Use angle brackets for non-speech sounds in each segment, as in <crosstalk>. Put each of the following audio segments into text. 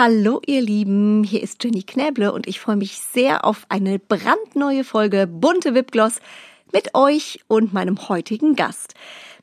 Hallo ihr Lieben, hier ist Jenny Knäble und ich freue mich sehr auf eine brandneue Folge Bunte Wipgloss mit euch und meinem heutigen Gast.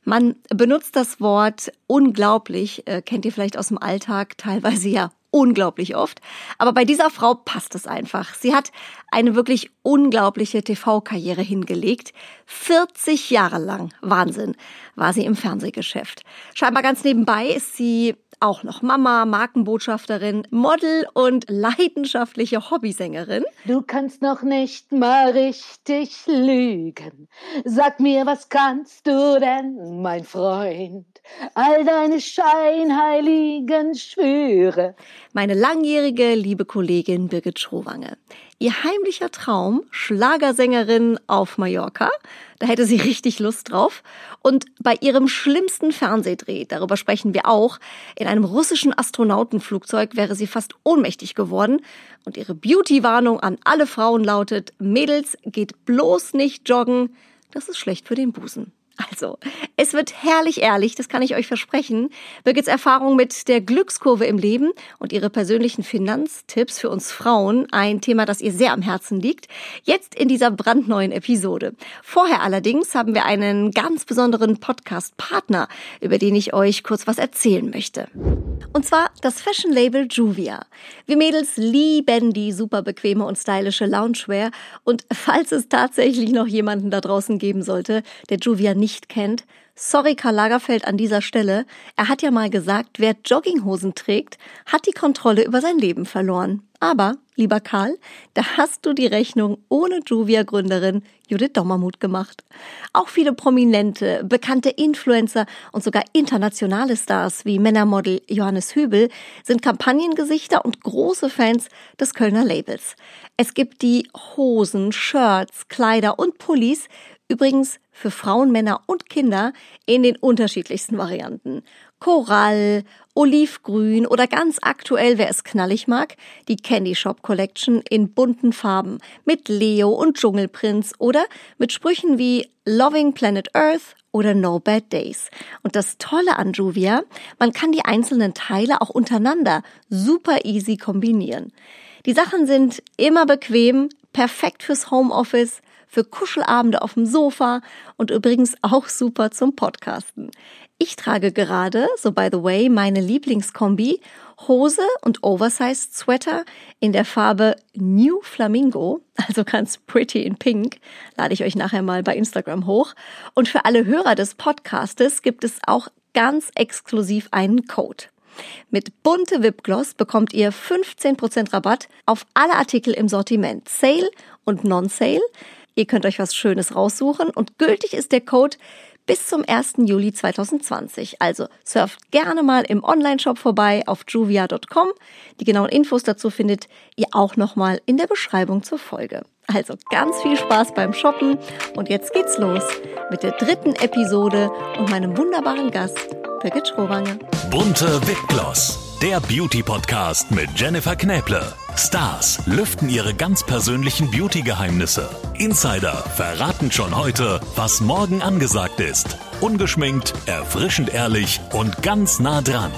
Man benutzt das Wort unglaublich, äh, kennt ihr vielleicht aus dem Alltag, teilweise ja unglaublich oft. Aber bei dieser Frau passt es einfach. Sie hat eine wirklich unglaubliche TV-Karriere hingelegt. 40 Jahre lang, Wahnsinn, war sie im Fernsehgeschäft. Scheinbar ganz nebenbei ist sie auch noch Mama, Markenbotschafterin, Model und leidenschaftliche Hobbysängerin. Du kannst noch nicht mal richtig lügen. Sag mir, was kannst du denn, mein Freund? All deine scheinheiligen Schwüre. Meine langjährige liebe Kollegin Birgit Schrowange. Ihr heimlicher Traum, Schlagersängerin auf Mallorca. Da hätte sie richtig Lust drauf. Und bei ihrem schlimmsten Fernsehdreh, darüber sprechen wir auch, in einem russischen Astronautenflugzeug wäre sie fast ohnmächtig geworden. Und ihre Beauty-Warnung an alle Frauen lautet, Mädels, geht bloß nicht joggen. Das ist schlecht für den Busen. Also, es wird herrlich ehrlich, das kann ich euch versprechen. Birgits Erfahrung mit der Glückskurve im Leben und ihre persönlichen Finanztipps für uns Frauen, ein Thema, das ihr sehr am Herzen liegt, jetzt in dieser brandneuen Episode. Vorher allerdings haben wir einen ganz besonderen Podcast-Partner, über den ich euch kurz was erzählen möchte. Und zwar das Fashion-Label Juvia. Wir Mädels lieben die super bequeme und stylische Loungewear und falls es tatsächlich noch jemanden da draußen geben sollte, der Juvia nicht nicht kennt, sorry Karl Lagerfeld an dieser Stelle, er hat ja mal gesagt, wer Jogginghosen trägt, hat die Kontrolle über sein Leben verloren. Aber, lieber Karl, da hast du die Rechnung ohne Juvia-Gründerin Judith Dommermuth gemacht. Auch viele prominente, bekannte Influencer und sogar internationale Stars wie Männermodel Johannes Hübel sind Kampagnengesichter und große Fans des Kölner Labels. Es gibt die Hosen, Shirts, Kleider und Pullis Übrigens für Frauen, Männer und Kinder in den unterschiedlichsten Varianten. Korall, Olivgrün oder ganz aktuell, wer es knallig mag, die Candy Shop Collection in bunten Farben mit Leo und Dschungelprinz oder mit Sprüchen wie Loving Planet Earth oder No Bad Days. Und das Tolle an Juvia, man kann die einzelnen Teile auch untereinander super easy kombinieren. Die Sachen sind immer bequem, perfekt fürs Homeoffice, für Kuschelabende auf dem Sofa und übrigens auch super zum Podcasten. Ich trage gerade, so by the way, meine Lieblingskombi, Hose und Oversized Sweater in der Farbe New Flamingo, also ganz pretty in pink, lade ich euch nachher mal bei Instagram hoch. Und für alle Hörer des Podcastes gibt es auch ganz exklusiv einen Code. Mit bunte Wipgloss bekommt ihr 15% Rabatt auf alle Artikel im Sortiment, Sale und Non-Sale. Ihr könnt euch was Schönes raussuchen und gültig ist der Code bis zum 1. Juli 2020. Also surft gerne mal im Online-Shop vorbei auf juvia.com. Die genauen Infos dazu findet ihr auch nochmal in der Beschreibung zur Folge. Also ganz viel Spaß beim Shoppen und jetzt geht's los mit der dritten Episode und meinem wunderbaren Gast Birgit Schrowange. Bunte Wipgloss, der Beauty-Podcast mit Jennifer Knäble. Stars lüften ihre ganz persönlichen Beauty-Geheimnisse. Insider verraten schon heute, was morgen angesagt ist. Ungeschminkt, erfrischend ehrlich und ganz nah dran.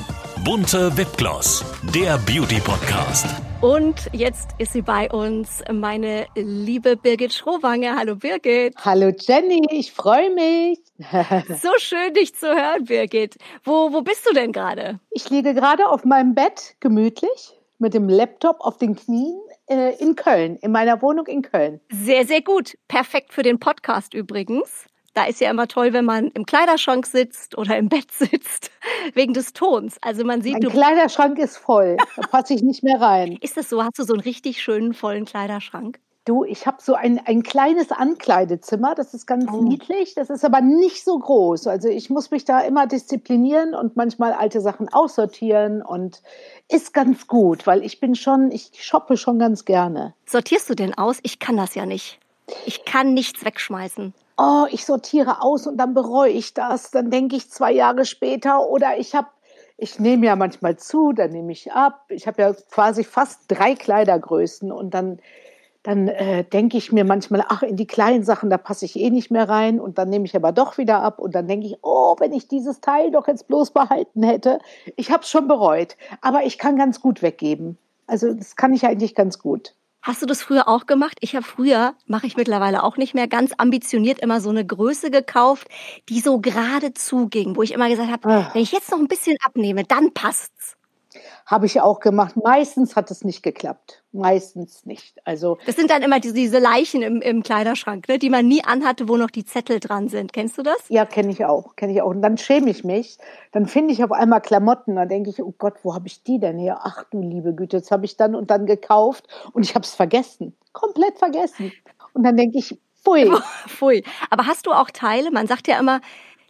Bunte Wipgloss, der Beauty-Podcast. Und jetzt ist sie bei uns, meine liebe Birgit Schrowange. Hallo Birgit. Hallo Jenny, ich freue mich. <laughs> so schön, dich zu hören, Birgit. Wo, wo bist du denn gerade? Ich liege gerade auf meinem Bett, gemütlich mit dem Laptop auf den Knien äh, in Köln, in meiner Wohnung in Köln. Sehr, sehr gut. Perfekt für den Podcast übrigens. Da ist ja immer toll, wenn man im Kleiderschrank sitzt oder im Bett sitzt, <laughs> wegen des Tons. Also man sieht. Mein Kleiderschrank ist voll, da passe ich nicht mehr rein. Ist das so? Hast du so einen richtig schönen, vollen Kleiderschrank? Du, ich habe so ein, ein kleines Ankleidezimmer, das ist ganz oh. niedlich, das ist aber nicht so groß. Also ich muss mich da immer disziplinieren und manchmal alte Sachen aussortieren und ist ganz gut, weil ich bin schon, ich shoppe schon ganz gerne. Sortierst du denn aus? Ich kann das ja nicht. Ich kann nichts wegschmeißen. Oh, ich sortiere aus und dann bereue ich das. Dann denke ich zwei Jahre später oder ich habe ich nehme ja manchmal zu, dann nehme ich ab. Ich habe ja quasi fast drei Kleidergrößen und dann dann äh, denke ich mir manchmal, ach, in die kleinen Sachen, da passe ich eh nicht mehr rein und dann nehme ich aber doch wieder ab und dann denke ich, oh, wenn ich dieses Teil doch jetzt bloß behalten hätte. Ich habe es schon bereut, aber ich kann ganz gut weggeben. Also das kann ich eigentlich ganz gut. Hast du das früher auch gemacht? Ich habe früher, mache ich mittlerweile auch nicht mehr, ganz ambitioniert immer so eine Größe gekauft, die so gerade zuging, wo ich immer gesagt habe, ah. wenn ich jetzt noch ein bisschen abnehme, dann passt's. Habe ich auch gemacht. Meistens hat es nicht geklappt. Meistens nicht. Also das sind dann immer diese, diese Leichen im, im Kleiderschrank, ne, die man nie anhatte, wo noch die Zettel dran sind. Kennst du das? Ja, kenne ich auch. Kenne ich auch. Und dann schäme ich mich. Dann finde ich auf einmal Klamotten. Dann denke ich, oh Gott, wo habe ich die denn her? Ach du liebe Güte, jetzt habe ich dann und dann gekauft und ich habe es vergessen. Komplett vergessen. Und dann denke ich, pfui. <laughs> pfui. Aber hast du auch Teile? Man sagt ja immer,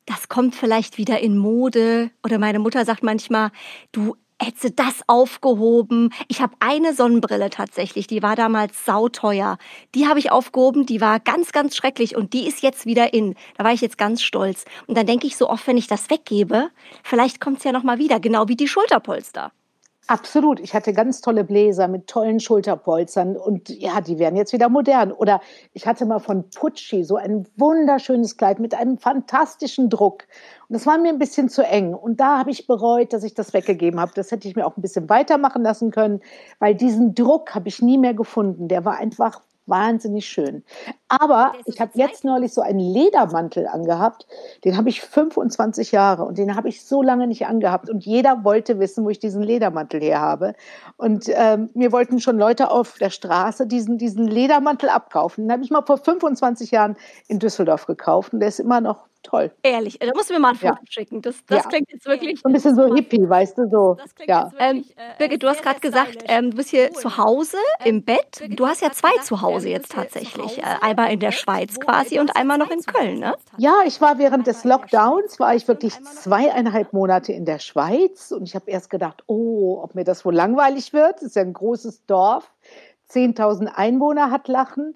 das kommt vielleicht wieder in Mode. Oder meine Mutter sagt manchmal, du hätte das aufgehoben. Ich habe eine Sonnenbrille tatsächlich, die war damals sauteuer. Die habe ich aufgehoben, die war ganz, ganz schrecklich und die ist jetzt wieder in. Da war ich jetzt ganz stolz. Und dann denke ich so oft, wenn ich das weggebe, vielleicht kommt es ja nochmal wieder, genau wie die Schulterpolster. Absolut. Ich hatte ganz tolle Bläser mit tollen Schulterpolstern und ja, die werden jetzt wieder modern. Oder ich hatte mal von Pucci so ein wunderschönes Kleid mit einem fantastischen Druck. Und das war mir ein bisschen zu eng. Und da habe ich bereut, dass ich das weggegeben habe. Das hätte ich mir auch ein bisschen weitermachen lassen können, weil diesen Druck habe ich nie mehr gefunden. Der war einfach wahnsinnig schön. Aber ich habe jetzt neulich so einen Ledermantel angehabt, den habe ich 25 Jahre und den habe ich so lange nicht angehabt und jeder wollte wissen, wo ich diesen Ledermantel her habe. Und ähm, mir wollten schon Leute auf der Straße diesen, diesen Ledermantel abkaufen. Den habe ich mal vor 25 Jahren in Düsseldorf gekauft und der ist immer noch toll. Ehrlich, da musst du mir mal ein Foto ja. schicken. Das, das ja. klingt jetzt wirklich. So ein bisschen so hippie, weißt du, so. ja. Ähm, äh, Birgit, du hast gerade gesagt, ähm, du bist hier zu Hause im ähm, Bett. Du hast ja zwei zu Hause jetzt tatsächlich. Äh, einmal in der Schweiz quasi und einmal noch in Köln, ne? Ja, ich war während des Lockdowns, war ich wirklich zweieinhalb Monate in der Schweiz und ich habe erst gedacht, oh, ob mir das wohl langweilig wird. Das ist ja ein großes Dorf. 10.000 Einwohner hat Lachen.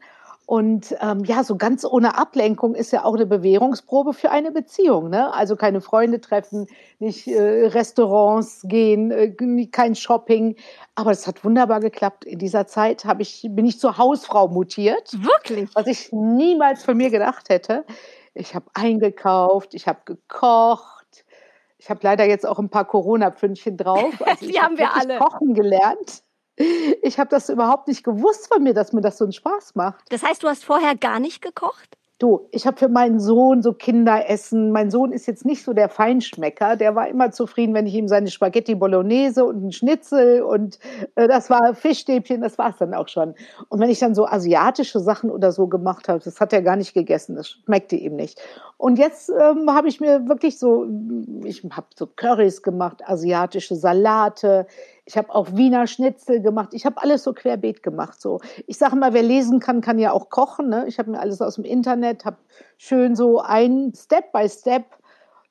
Und ähm, ja, so ganz ohne Ablenkung ist ja auch eine Bewährungsprobe für eine Beziehung. Ne? Also keine Freunde treffen, nicht äh, Restaurants gehen, äh, kein Shopping. Aber es hat wunderbar geklappt. In dieser Zeit ich, bin ich zur Hausfrau mutiert. Wirklich? Was ich niemals von mir gedacht hätte. Ich habe eingekauft, ich habe gekocht. Ich habe leider jetzt auch ein paar Corona-Pfündchen drauf. <laughs> Also Die haben wir alle. Kochen gelernt. Ich habe das überhaupt nicht gewusst von mir, dass mir das so einen Spaß macht. Das heißt, du hast vorher gar nicht gekocht? Du, ich habe für meinen Sohn so Kinderessen. Mein Sohn ist jetzt nicht so der Feinschmecker. Der war immer zufrieden, wenn ich ihm seine Spaghetti Bolognese und einen Schnitzel und äh, das war Fischstäbchen, das war es dann auch schon. Und wenn ich dann so asiatische Sachen oder so gemacht habe, das hat er gar nicht gegessen. Das schmeckte ihm nicht. Und jetzt ähm, habe ich mir wirklich so, ich habe so Currys gemacht, asiatische Salate. Ich habe auch Wiener Schnitzel gemacht. Ich habe alles so querbeet gemacht. So, ich sage mal, wer lesen kann, kann ja auch kochen. Ne? Ich habe mir alles aus dem Internet, habe schön so ein Step by Step.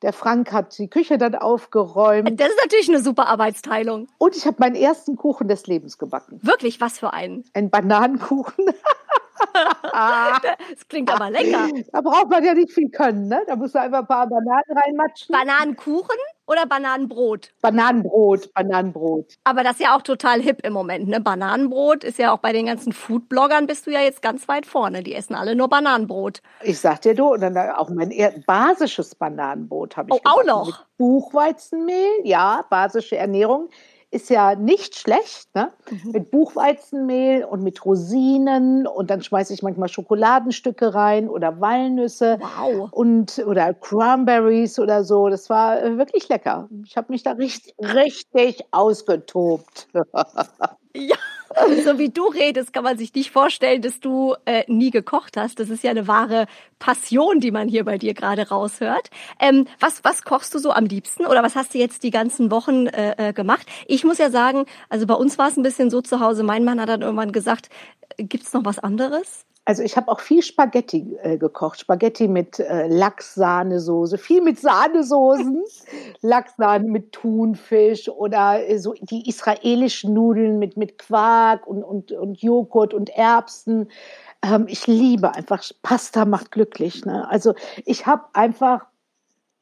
Der Frank hat die Küche dann aufgeräumt. Das ist natürlich eine super Arbeitsteilung. Und ich habe meinen ersten Kuchen des Lebens gebacken. Wirklich, was für einen? Ein Bananenkuchen. <laughs> das klingt aber lecker. Da braucht man ja nicht viel können, ne? Da musst du einfach ein paar Bananen reinmatschen. Bananenkuchen oder Bananenbrot? Bananenbrot, Bananenbrot. Aber das ist ja auch total hip im Moment, ne? Bananenbrot ist ja auch bei den ganzen Foodbloggern bist du ja jetzt ganz weit vorne. Die essen alle nur Bananenbrot. Ich sag dir du, und dann auch mein basisches Bananenbrot habe ich. Oh, gemacht. auch noch. Mit Buchweizenmehl, ja, basische Ernährung ist ja nicht schlecht, ne? Mhm. Mit Buchweizenmehl und mit Rosinen und dann schmeiße ich manchmal Schokoladenstücke rein oder Walnüsse wow. und oder Cranberries oder so. Das war äh, wirklich lecker. Ich habe mich da richtig, richtig ausgetobt. <laughs> ja. <laughs> so wie du redest, kann man sich nicht vorstellen, dass du äh, nie gekocht hast. Das ist ja eine wahre Passion, die man hier bei dir gerade raushört. Ähm, was, was kochst du so am liebsten oder was hast du jetzt die ganzen Wochen äh, äh gemacht? Ich muss ja sagen, also bei uns war es ein bisschen so zu Hause. Mein Mann hat dann irgendwann gesagt, äh, gibt's noch was anderes? Also ich habe auch viel Spaghetti äh, gekocht. Spaghetti mit äh, Lachs-Sahnesoße, viel mit Sahnesoßen. <laughs> Lachssahne mit Thunfisch oder äh, so die israelischen Nudeln mit, mit Quark und, und, und Joghurt und Erbsen. Ähm, ich liebe einfach, Pasta macht glücklich. Ne? Also ich habe einfach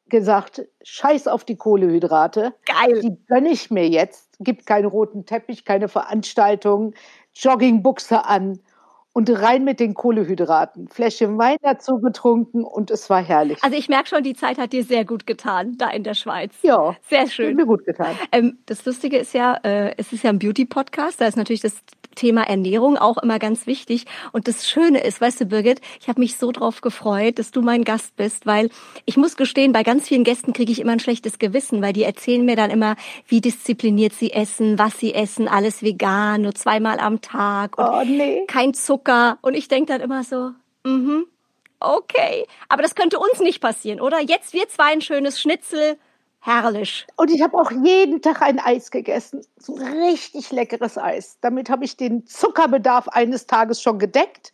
gesagt, scheiß auf die Kohlehydrate. Geil. Die gönne ich mir jetzt. Gibt keinen roten Teppich, keine Veranstaltung, Joggingbuchse an und rein mit den Kohlehydraten. Fläschchen Wein dazu getrunken und es war herrlich. Also ich merke schon, die Zeit hat dir sehr gut getan, da in der Schweiz. Ja. Sehr schön. Hat mir gut getan. Ähm, das Lustige ist ja, äh, es ist ja ein Beauty-Podcast, da ist natürlich das Thema Ernährung auch immer ganz wichtig. Und das Schöne ist, weißt du, Birgit, ich habe mich so drauf gefreut, dass du mein Gast bist, weil ich muss gestehen, bei ganz vielen Gästen kriege ich immer ein schlechtes Gewissen, weil die erzählen mir dann immer, wie diszipliniert sie essen, was sie essen, alles vegan, nur zweimal am Tag und Oh, nee. kein Zucker. Und ich denke dann immer so, mhm, okay. Aber das könnte uns nicht passieren, oder? Jetzt wir zwei ein schönes Schnitzel, herrlich. Und ich habe auch jeden Tag ein Eis gegessen. So richtig leckeres Eis. Damit habe ich den Zuckerbedarf eines Tages schon gedeckt.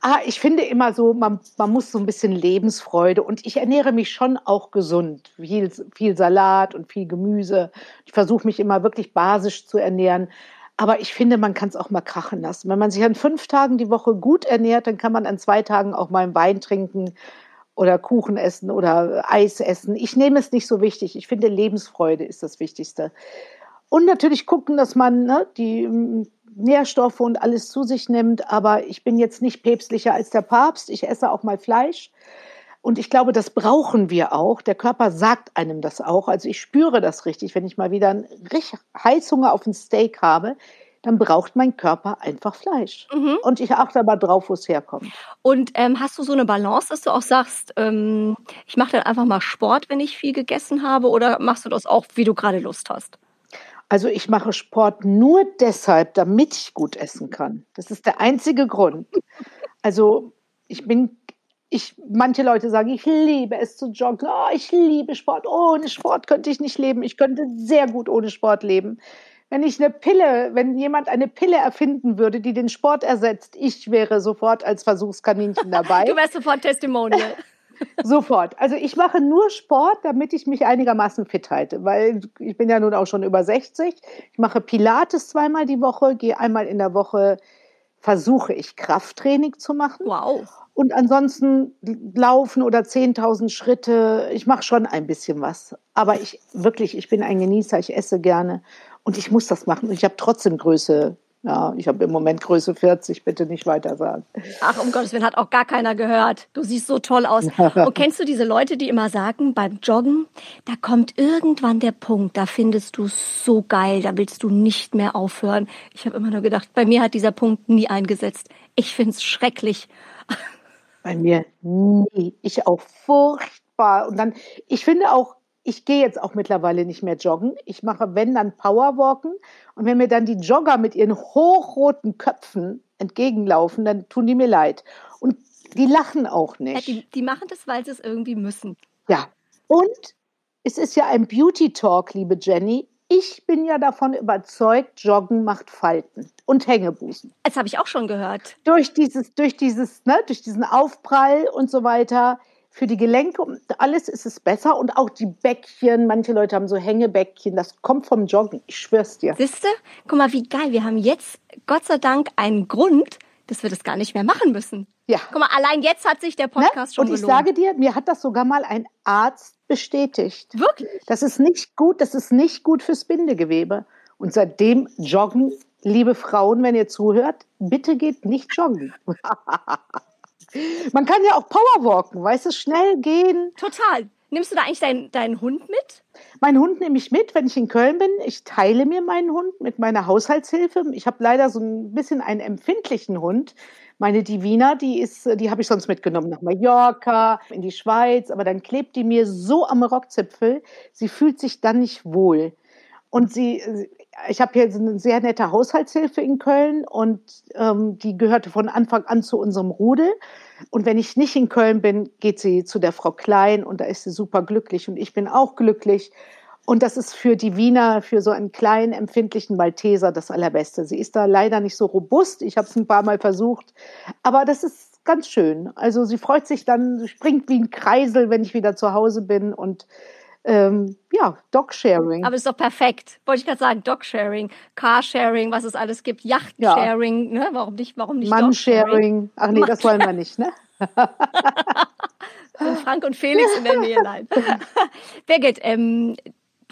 Ah, ich finde immer so, man, man muss so ein bisschen Lebensfreude. Und ich ernähre mich schon auch gesund. Viel, viel Salat und viel Gemüse. Ich versuche mich immer wirklich basisch zu ernähren. Aber ich finde, man kann es auch mal krachen lassen. Wenn man sich an fünf Tagen die Woche gut ernährt, dann kann man an zwei Tagen auch mal einen Wein trinken oder Kuchen essen oder Eis essen. Ich nehme es nicht so wichtig. Ich finde, Lebensfreude ist das Wichtigste. Und natürlich gucken, dass man ne, die mm, Nährstoffe und alles zu sich nimmt. Aber ich bin jetzt nicht päpstlicher als der Papst. Ich esse auch mal Fleisch. Und ich glaube, das brauchen wir auch. Der Körper sagt einem das auch. Also ich spüre das richtig. Wenn ich mal wieder einen Heißhunger auf ein Steak habe, dann braucht mein Körper einfach Fleisch. Mhm. Und ich achte aber drauf, wo es herkommt. Und ähm, hast du so eine Balance, dass du auch sagst, ähm, ich mache dann einfach mal Sport, wenn ich viel gegessen habe, oder machst du das auch, wie du gerade Lust hast? Also ich mache Sport nur deshalb, damit ich gut essen kann. Das ist der einzige Grund. Also ich bin, ich, manche Leute sagen, ich liebe es zu joggen. Oh, ich liebe Sport. Ohne Sport könnte ich nicht leben. Ich könnte sehr gut ohne Sport leben. Wenn ich eine Pille, wenn jemand eine Pille erfinden würde, die den Sport ersetzt, ich wäre sofort als Versuchskaninchen dabei. <laughs> Du wärst sofort Testimonial. <laughs> Sofort. Also ich mache nur Sport, damit ich mich einigermaßen fit halte, weil ich bin ja nun auch schon über 60. Ich mache Pilates zweimal die Woche, gehe einmal in der Woche, versuche ich Krafttraining zu machen. Wow. Und ansonsten laufen oder 10.000 Schritte. Ich mache schon ein bisschen was. Aber ich wirklich, ich bin ein Genießer, ich esse gerne und ich muss das machen. Und ich habe trotzdem Größe ja, ich habe im Moment Größe 40, bitte nicht weiter sagen. Ach, um Gottes Willen, hat auch gar keiner gehört. Du siehst so toll aus. Und <laughs> kennst du diese Leute, die immer sagen, beim Joggen, da kommt irgendwann der Punkt, da findest du es so geil, da willst du nicht mehr aufhören. Ich habe immer nur gedacht, bei mir hat dieser Punkt nie eingesetzt. Ich find's schrecklich. Bei mir nie. Ich auch furchtbar. Und dann, ich finde auch, ich gehe jetzt auch mittlerweile nicht mehr joggen. Ich mache, wenn, dann Powerwalken. Und wenn mir dann die Jogger mit ihren hochroten Köpfen entgegenlaufen, dann tun die mir leid. Und die lachen auch Ja, nicht. die, die machen das, weil sie es irgendwie müssen. Ja. Und es ist ja ein Beauty Talk, liebe Jenny. Ich bin ja davon überzeugt, Joggen macht Falten und Hängebusen. Das habe ich auch schon gehört. Durch dieses, durch dieses, ne, durch diesen Aufprall und so weiter. Für die Gelenke und alles ist es besser und auch die Bäckchen. Manche Leute haben so Hängebäckchen. Das kommt vom Joggen. Ich schwör's dir. Siehste? Guck mal, wie geil. Wir haben jetzt, Gott sei Dank, einen Grund, dass wir das gar nicht mehr machen müssen. Ja. Guck mal, allein jetzt hat sich der Ne? Podcast schon Und ich gelohnt. sage dir, mir hat das sogar mal ein Arzt bestätigt. Wirklich? Das ist nicht gut, das ist nicht gut fürs Bindegewebe. Und seitdem joggen, liebe Frauen, wenn ihr zuhört, bitte geht nicht joggen. <laughs> Man kann ja auch Powerwalken, weißt du, schnell gehen. Total. Nimmst du da eigentlich deinen, deinen Hund mit? Meinen Hund nehme ich mit, wenn ich in Köln bin. Ich teile mir meinen Hund mit meiner Haushaltshilfe. Ich habe leider so ein bisschen einen empfindlichen Hund. Meine Divina, die ist, die habe ich sonst mitgenommen nach Mallorca, in die Schweiz, aber dann klebt die mir so am Rockzipfel, sie fühlt sich dann nicht wohl. Und sie, ich habe hier eine sehr nette Haushaltshilfe in Köln und ähm, die gehörte von Anfang an zu unserem Rudel. Und wenn ich nicht in Köln bin, geht sie zu der Frau Klein und da ist sie super glücklich und ich bin auch glücklich. Und das ist für die Wiener, für so einen kleinen, empfindlichen Malteser das Allerbeste. Sie ist da leider nicht so robust. Ich habe es ein paar Mal versucht. Aber das ist ganz schön. Also sie freut sich dann, springt wie ein Kreisel, wenn ich wieder zu Hause bin. Und ähm, ja, Dog-Sharing. Aber ist doch perfekt. Wollte ich gerade sagen, Dog-Sharing, Car-Sharing, was es alles gibt, Yacht-Sharing, ne? Warum nicht, warum nicht? Mann-Sharing. Ach nee, das wollen wir nicht, ne? <laughs> Frank und Felix in der Nähe, nein. <laughs> Birgit, ähm,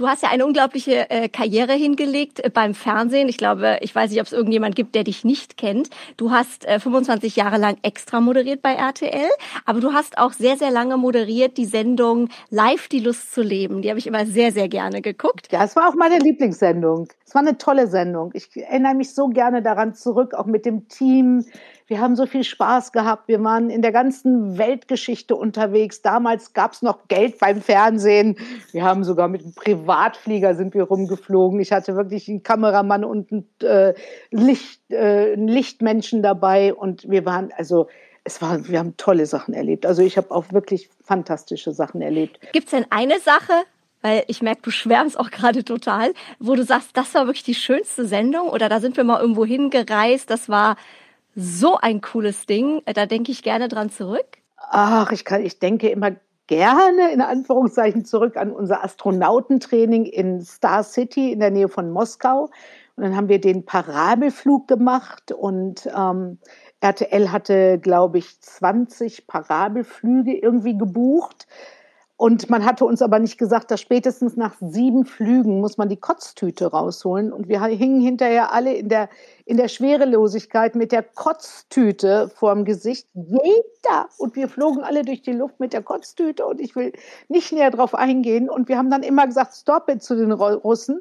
Du hast ja eine unglaubliche äh, Karriere hingelegt äh, beim Fernsehen. Ich glaube, ich weiß nicht, ob es irgendjemand gibt, der dich nicht kennt. Du hast äh, 25 Jahre lang extra moderiert bei RTL, aber du hast auch sehr, sehr lange moderiert die Sendung Live die Lust zu leben. Die habe ich immer sehr, sehr gerne geguckt. Ja, es war auch meine Lieblingssendung. Es war eine tolle Sendung. Ich erinnere mich so gerne daran zurück, auch mit dem Team. Wir haben so viel Spaß gehabt. Wir waren in der ganzen Weltgeschichte unterwegs. Damals gab es noch Geld beim Fernsehen. Wir haben sogar mit einem Privatflieger sind wir rumgeflogen. Ich hatte wirklich einen Kameramann und einen, äh, Licht, äh, einen Lichtmenschen dabei. Und wir waren, also es war, wir haben tolle Sachen erlebt. Also ich habe auch wirklich fantastische Sachen erlebt. Gibt es denn eine Sache, weil ich merke, du schwärmst auch gerade total, wo du sagst, das war wirklich die schönste Sendung oder da sind wir mal irgendwo hingereist, das war so ein cooles Ding, da denke ich gerne dran zurück. Ach, ich kann, ich denke immer gerne in Anführungszeichen zurück an unser Astronautentraining in Star City in der Nähe von Moskau. Und dann haben wir den Parabelflug gemacht und ähm, RTL hatte, glaube ich, 20 Parabelflüge irgendwie gebucht. Und man hatte uns aber nicht gesagt, dass spätestens nach sieben Flügen muss man die Kotztüte rausholen. Und wir hingen hinterher alle in der, in der Schwerelosigkeit mit der Kotztüte vorm Gesicht. Jeder! Und wir flogen alle durch die Luft mit der Kotztüte. Und ich will nicht näher drauf eingehen. Und wir haben dann immer gesagt, stop it zu den Russen.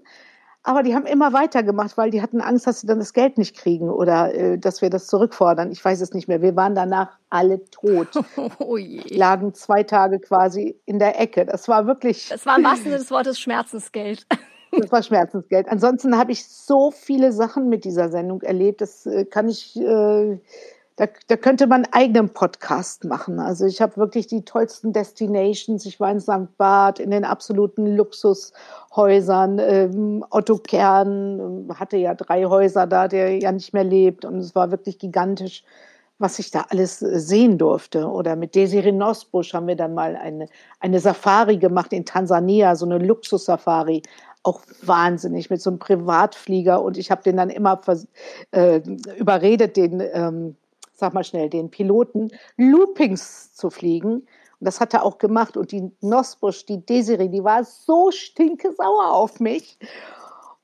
Aber die haben immer weitergemacht, weil die hatten Angst, dass sie dann das Geld nicht kriegen oder äh, dass wir das zurückfordern. Ich weiß es nicht mehr. Wir waren danach alle tot. <laughs> Oh je. Lagen zwei Tage quasi in der Ecke. Das war wirklich. Das war im wahrsten <laughs> Sinne des Wortes Schmerzensgeld. Das war Schmerzensgeld. Ansonsten habe ich so viele Sachen mit dieser Sendung erlebt. Das äh, kann ich. Äh, da, da könnte man einen eigenen Podcast machen. Also ich habe wirklich die tollsten Destinations. Ich war in St. Barth, in den absoluten Luxushäusern. Ähm, Otto Kern ähm, hatte ja drei Häuser da, der ja nicht mehr lebt. Und es war wirklich gigantisch, was ich da alles äh, sehen durfte. Oder mit Desiree Nosbusch haben wir dann mal eine, eine Safari gemacht in Tansania, so eine Luxussafari auch wahnsinnig mit so einem Privatflieger und ich habe den dann immer äh, überredet, den ähm, sag mal schnell, den Piloten Loopings zu fliegen. Und das hat er auch gemacht. Und die Nosbusch, die Desiree, die war so stinkesauer auf mich.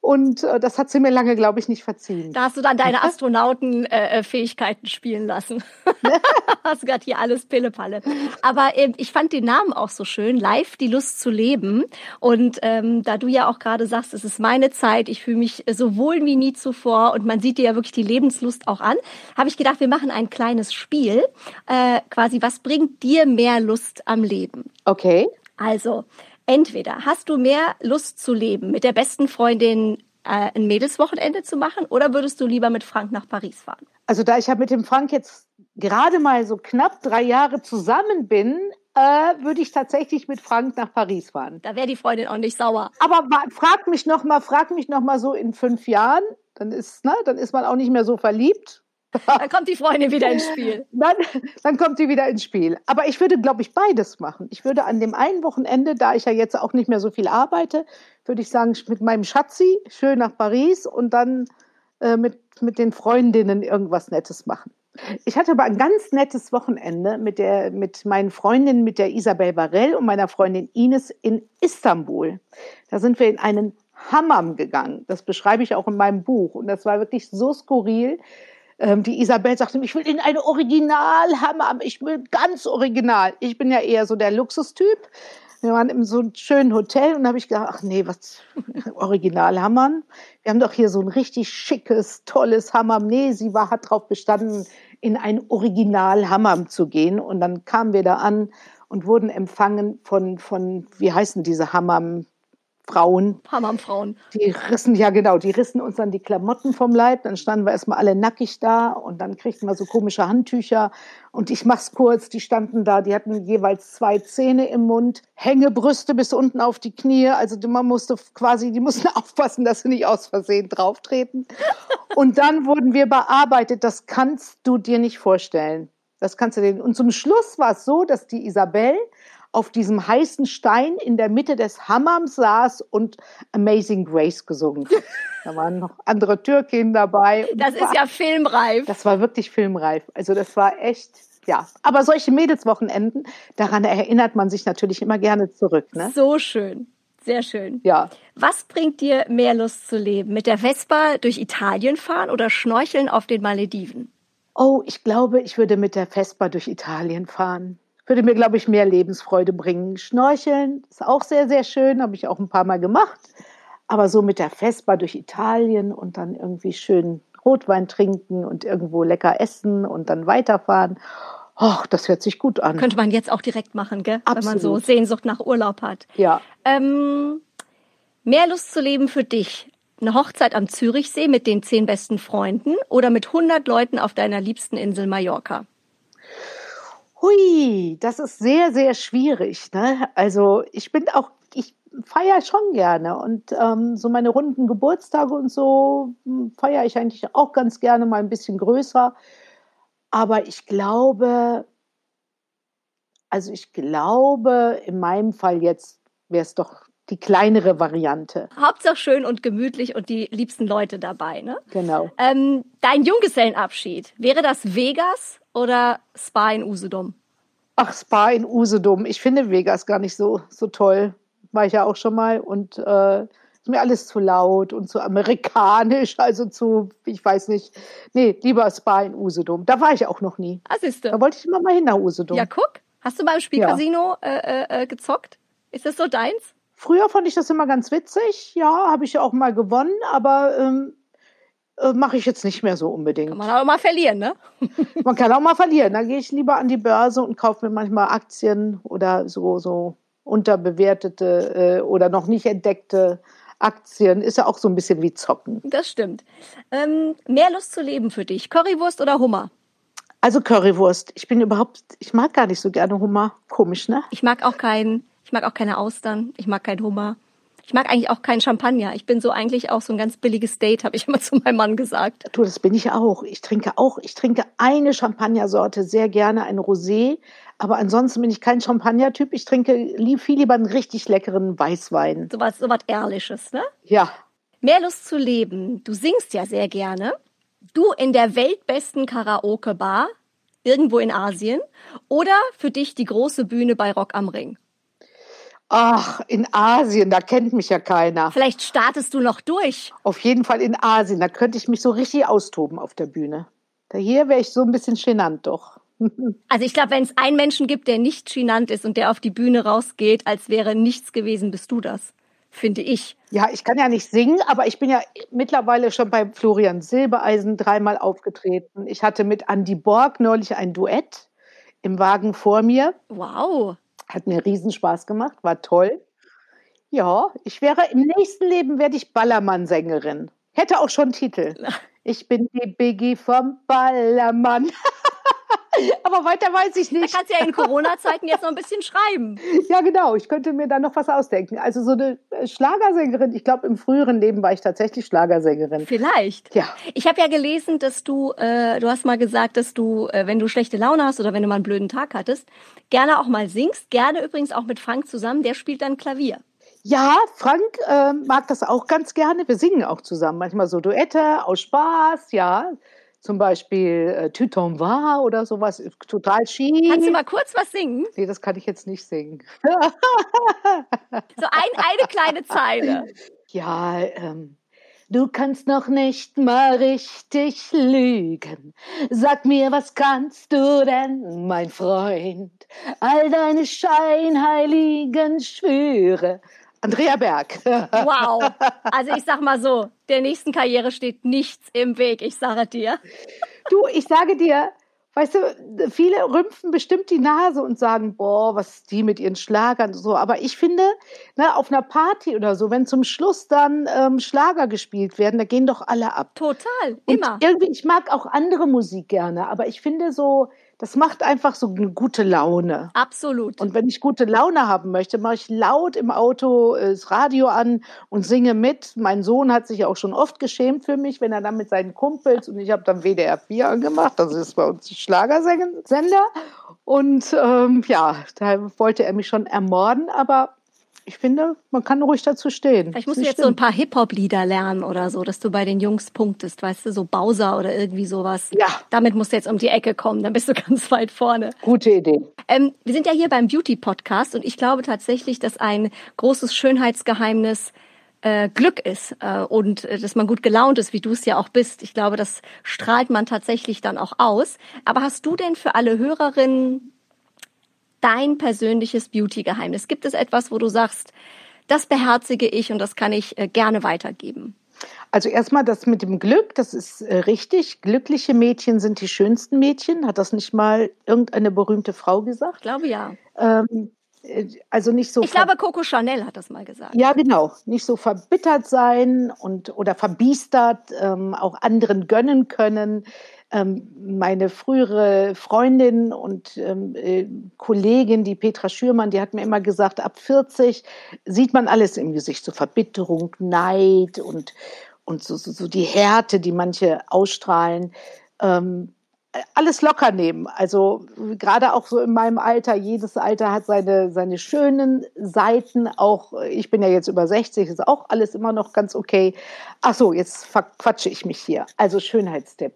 Und äh, das hat sie mir lange, glaube ich, nicht verziehen. Da hast du dann deine Astronautenfähigkeiten äh, spielen lassen. <laughs> hast du gerade hier alles Pillepalle. Aber äh, ich fand den Namen auch so schön, Live die Lust zu leben. Und ähm, da du ja auch gerade sagst, es ist meine Zeit, ich fühle mich so wohl wie nie zuvor und man sieht dir ja wirklich die Lebenslust auch an, habe ich gedacht, wir machen ein kleines Spiel. Äh, quasi, was bringt dir mehr Lust am Leben? Okay. Also, entweder hast du mehr Lust zu leben, mit der besten Freundin äh, ein Mädelswochenende zu machen, oder würdest du lieber mit Frank nach Paris fahren? Also da ich ja mit dem Frank jetzt gerade mal so knapp drei Jahre zusammen bin, äh, würde ich tatsächlich mit Frank nach Paris fahren. Da wäre die Freundin auch nicht sauer. Aber frag mich noch mal, frag mich noch mal so in fünf Jahren, dann ist, ne, dann ist man auch nicht mehr so verliebt. Dann kommt die Freundin wieder ins Spiel. <laughs> Dann, dann kommt sie wieder ins Spiel. Aber ich würde, glaube ich, beides machen. Ich würde an dem einen Wochenende, da ich ja jetzt auch nicht mehr so viel arbeite, würde ich sagen, mit meinem Schatzi schön nach Paris und dann äh, mit, mit den Freundinnen irgendwas Nettes machen. Ich hatte aber ein ganz nettes Wochenende mit, der, mit meinen Freundinnen, mit der Isabel Barell und meiner Freundin Ines in Istanbul. Da sind wir in einen Hammam gegangen. Das beschreibe ich auch in meinem Buch. Und das war wirklich so skurril ähm, die Isabel sagte, ich will in eine Originalhammer, ich will ganz original. Ich bin ja eher so der Luxustyp. Wir waren in so einem schönen Hotel und da habe ich gedacht, ach nee, was <laughs> Originalhammern. Wir haben doch hier so ein richtig schickes, tolles Hammam. Nee, sie war, hat darauf bestanden, in ein Originalhammam zu gehen. Und dann kamen wir da an und wurden empfangen von, von wie heißen diese Hammam? Frauen. Hammerfrauen. Die rissen, ja genau, die rissen uns dann die Klamotten vom Leib. Dann standen wir erstmal alle nackig da und dann kriegten wir so komische Handtücher. Und ich mach's kurz, die standen da, die hatten jeweils zwei Zähne im Mund, Hängebrüste bis unten auf die Knie. Also man musste quasi, die mussten <laughs> aufpassen, dass sie nicht aus Versehen drauftreten. Und dann wurden wir bearbeitet. Das kannst du dir nicht vorstellen. Das kannst du dir. Und zum Schluss war es so, dass die Isabel auf diesem heißen Stein in der Mitte des Hammams saß und Amazing Grace gesungen hat. Da waren noch andere Türkinnen dabei. Das ist ja filmreif. Das war wirklich filmreif. Also das war echt, ja. Aber solche Mädelswochenenden, daran erinnert man sich natürlich immer gerne zurück. Ne? So schön. Sehr schön. Ja. Was bringt dir mehr Lust zu leben? Mit der Vespa durch Italien fahren oder schnorcheln auf den Malediven? Oh, ich glaube, ich würde mit der Vespa durch Italien fahren. Würde mir, glaube ich, mehr Lebensfreude bringen. Schnorcheln ist auch sehr, sehr schön, habe ich auch ein paar Mal gemacht. Aber so mit der Vespa durch Italien und dann irgendwie schön Rotwein trinken und irgendwo lecker essen und dann weiterfahren. Och, das hört sich gut an. Könnte man jetzt auch direkt machen, gell? Absolut. Wenn man so Sehnsucht nach Urlaub hat. Ja. Ähm, mehr Lust zu leben für dich. Eine Hochzeit am Zürichsee mit den zehn besten Freunden oder mit 100 Leuten auf deiner liebsten Insel Mallorca? Hui, das ist sehr, sehr schwierig. Ne? Also ich bin auch, ich feiere schon gerne und ähm, so meine runden Geburtstage und so hm, feiere ich eigentlich auch ganz gerne mal ein bisschen größer. Aber ich glaube, also ich glaube, in meinem Fall jetzt wäre es doch die kleinere Variante. Hauptsache schön und gemütlich und die liebsten Leute dabei, ne? Genau. Ähm, dein Junggesellenabschied, wäre das Vegas oder Spa in Usedom? Ach, Spa in Usedom. Ich finde Vegas gar nicht so, so toll. War ich ja auch schon mal und äh, ist mir alles zu laut und zu amerikanisch, <laughs> also zu, ich weiß nicht. Nee, lieber Spa in Usedom. Da war ich auch noch nie. Ah, siehste. Da wollte ich immer mal hin nach Usedom. Ja, guck. Hast du beim Spielcasino äh, äh, äh, gezockt? Ist das so deins? Früher fand ich das immer ganz witzig. Ja, habe ich ja auch mal gewonnen, aber ähm, äh, mache ich jetzt nicht mehr so unbedingt. Kann man auch mal verlieren, ne? <laughs> Man kann auch mal verlieren. Da gehe ich lieber an die Börse und kaufe mir manchmal Aktien oder so, so unterbewertete äh, oder noch nicht entdeckte Aktien. Ist ja auch so ein bisschen wie Zocken. Das stimmt. Ähm, mehr Lust zu leben für dich. Currywurst oder Hummer? Also Currywurst. Ich bin überhaupt, ich mag gar nicht so gerne Hummer. Komisch, ne? Ich mag auch keinen, ich mag auch keine Austern. Ich mag keinen Hummer. Ich mag eigentlich auch keinen Champagner. Ich bin so eigentlich auch so ein ganz billiges Date, habe ich immer <laughs> zu meinem Mann gesagt. Du, das bin ich auch. Ich trinke auch, ich trinke eine Champagnersorte sehr gerne, ein Rosé. Aber ansonsten bin ich kein Champagner-Typ. Ich trinke lieb, viel lieber einen richtig leckeren Weißwein. So was, so was Ehrliches, ne? Ja. Mehr Lust zu leben. Du singst ja sehr gerne. Du in der weltbesten Karaoke-Bar irgendwo in Asien oder für dich die große Bühne bei Rock am Ring? Ach, in Asien, da kennt mich ja keiner. Vielleicht startest du noch durch. Auf jeden Fall in Asien, da könnte ich mich so richtig austoben auf der Bühne. Da hier wäre ich so ein bisschen genannt doch. <laughs> Also ich glaube, wenn es einen Menschen gibt, der nicht genannt ist und der auf die Bühne rausgeht, als wäre nichts gewesen, bist du das, finde ich. Ja, ich kann ja nicht singen, aber ich bin ja mittlerweile schon bei Florian Silbereisen dreimal aufgetreten. Ich hatte mit Andy Borg neulich ein Duett im Wagen vor mir. Wow. Hat mir Riesenspaß gemacht, war toll. Ja, ich wäre im nächsten Leben werde ich Ballermann-Sängerin. Hätte auch schon Titel. <laughs> Ich bin die Biggie vom Ballermann. <laughs> Aber weiter weiß ich Da nicht. kannst du ja in Corona-Zeiten jetzt noch ein bisschen schreiben. <laughs> Ja, genau. Ich könnte mir da noch was ausdenken. Also so eine äh, Schlagersängerin. Ich glaube, im früheren Leben war ich tatsächlich Schlagersängerin. Vielleicht. Ja. Ich habe ja gelesen, dass du, äh, du hast mal gesagt, dass du, äh, wenn du schlechte Laune hast oder wenn du mal einen blöden Tag hattest, gerne auch mal singst. Gerne übrigens auch mit Frank zusammen. Der spielt dann Klavier. Ja, Frank äh, mag das auch ganz gerne. Wir singen auch zusammen. Manchmal so Duette aus Spaß, ja. Zum Beispiel äh, Tu t'en vas oder sowas. Total schick. Kannst du mal kurz was singen? Nee, das kann ich jetzt nicht singen. So ein, eine kleine Zeile. <laughs> Ja, ähm, du kannst noch nicht mal richtig lügen. Sag mir, was kannst du denn, mein Freund? All deine scheinheiligen Schwüre. Andrea Berg. <laughs> Wow. Also ich sag mal so, der nächsten Karriere steht nichts im Weg, ich sage dir. Du, ich sage dir, weißt du, viele rümpfen bestimmt die Nase und sagen, boah, was ist die mit ihren Schlagern und so. Aber ich finde, ne, auf einer Party oder so, wenn zum Schluss dann ähm, Schlager gespielt werden, da gehen doch alle ab. Total, Und immer. irgendwie, ich mag auch andere Musik gerne, aber ich finde so, das macht einfach so eine gute Laune. Absolut. Und wenn ich gute Laune haben möchte, mache ich laut im Auto äh, das Radio an und singe mit. Mein Sohn hat sich auch schon oft geschämt für mich, wenn er dann mit seinen Kumpels und ich habe dann WDR 4 angemacht, das ist bei uns Schlagersender. Und ähm, ja, da wollte er mich schon ermorden, aber ich finde, man kann ruhig dazu stehen. Vielleicht musst du jetzt stimmt. so ein paar Hip-Hop-Lieder lernen oder so, dass du bei den Jungs punktest, weißt du, so Bowser oder irgendwie sowas. Ja. Damit musst du jetzt um die Ecke kommen, dann bist du <laughs> ganz weit vorne. Gute Idee. Ähm, wir sind ja hier beim Beauty-Podcast und ich glaube tatsächlich, dass ein großes Schönheitsgeheimnis äh, Glück ist äh, und äh, dass man gut gelaunt ist, wie du es ja auch bist. Ich glaube, das strahlt man tatsächlich dann auch aus. Aber hast du denn für alle Hörerinnen dein persönliches Beauty-Geheimnis? Gibt es etwas, wo du sagst, das beherzige ich und das kann ich äh, gerne weitergeben? Also erstmal das mit dem Glück, das ist äh, richtig. Glückliche Mädchen sind die schönsten Mädchen. Hat das nicht mal irgendeine berühmte Frau gesagt? Ich glaube ja. Ähm, äh, also nicht so. Ich glaube, Coco Chanel hat das mal gesagt. Ja, genau. Nicht so verbittert sein und oder verbiestert, ähm, auch anderen gönnen können. Ähm, meine frühere Freundin und ähm, äh, Kollegin, die Petra Schürmann, die hat mir immer gesagt, ab 40 sieht man alles im Gesicht, so Verbitterung, Neid und, und so, so, so die Härte, die manche ausstrahlen. Ähm, alles locker nehmen. Also gerade auch so in meinem Alter, jedes Alter hat seine, seine schönen Seiten. Auch ich bin ja jetzt über 60, ist auch alles immer noch ganz okay. Ach so, jetzt verquatsche ich mich hier. Also Schönheitstipp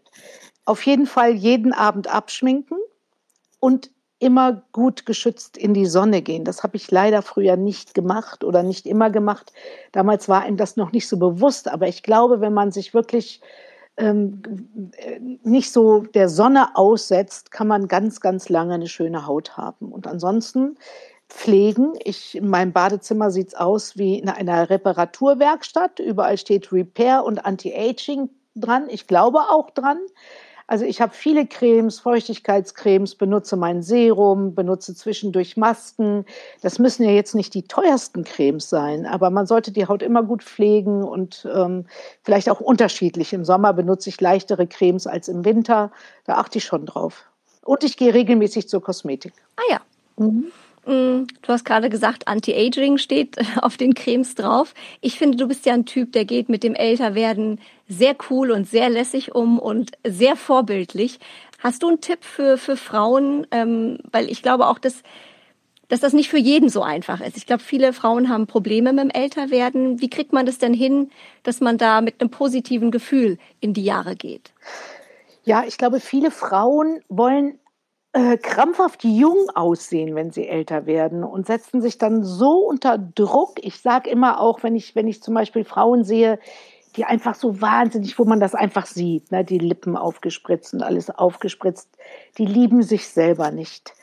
auf jeden Fall jeden Abend abschminken und immer gut geschützt in die Sonne gehen. Das habe ich leider früher nicht gemacht oder nicht immer gemacht. Damals war ihm das noch nicht so bewusst, aber ich glaube, wenn man sich wirklich ähm, nicht so der Sonne aussetzt, kann man ganz, ganz lange eine schöne Haut haben. Und ansonsten pflegen. Ich, in meinem Badezimmer sieht es aus wie in einer Reparaturwerkstatt. Überall steht Repair und Anti-Aging dran. Ich glaube auch dran. Also ich habe viele Cremes, Feuchtigkeitscremes, benutze mein Serum, benutze zwischendurch Masken. Das müssen ja jetzt nicht die teuersten Cremes sein, aber man sollte die Haut immer gut pflegen und ähm, vielleicht auch unterschiedlich. Im Sommer benutze ich leichtere Cremes als im Winter. Da achte ich schon drauf. Und ich gehe regelmäßig zur Kosmetik. Ah ja. Mhm. Mm, du hast gerade gesagt, Anti-Aging steht <laughs> auf den Cremes drauf. Ich finde, du bist ja ein Typ, der geht mit dem Älterwerden sehr cool und sehr lässig um und sehr vorbildlich. Hast du einen Tipp für, für Frauen? Ähm, weil ich glaube auch, dass, dass das nicht für jeden so einfach ist. Ich glaube, viele Frauen haben Probleme mit dem Älterwerden. Wie kriegt man das denn hin, dass man da mit einem positiven Gefühl in die Jahre geht? Ja, ich glaube, viele Frauen wollen äh, krampfhaft jung aussehen, wenn sie älter werden und setzen sich dann so unter Druck. Ich sage immer auch, wenn ich, wenn ich zum Beispiel Frauen sehe, die einfach so wahnsinnig, wo man das einfach sieht, ne, die Lippen aufgespritzt und alles aufgespritzt, die lieben sich selber nicht.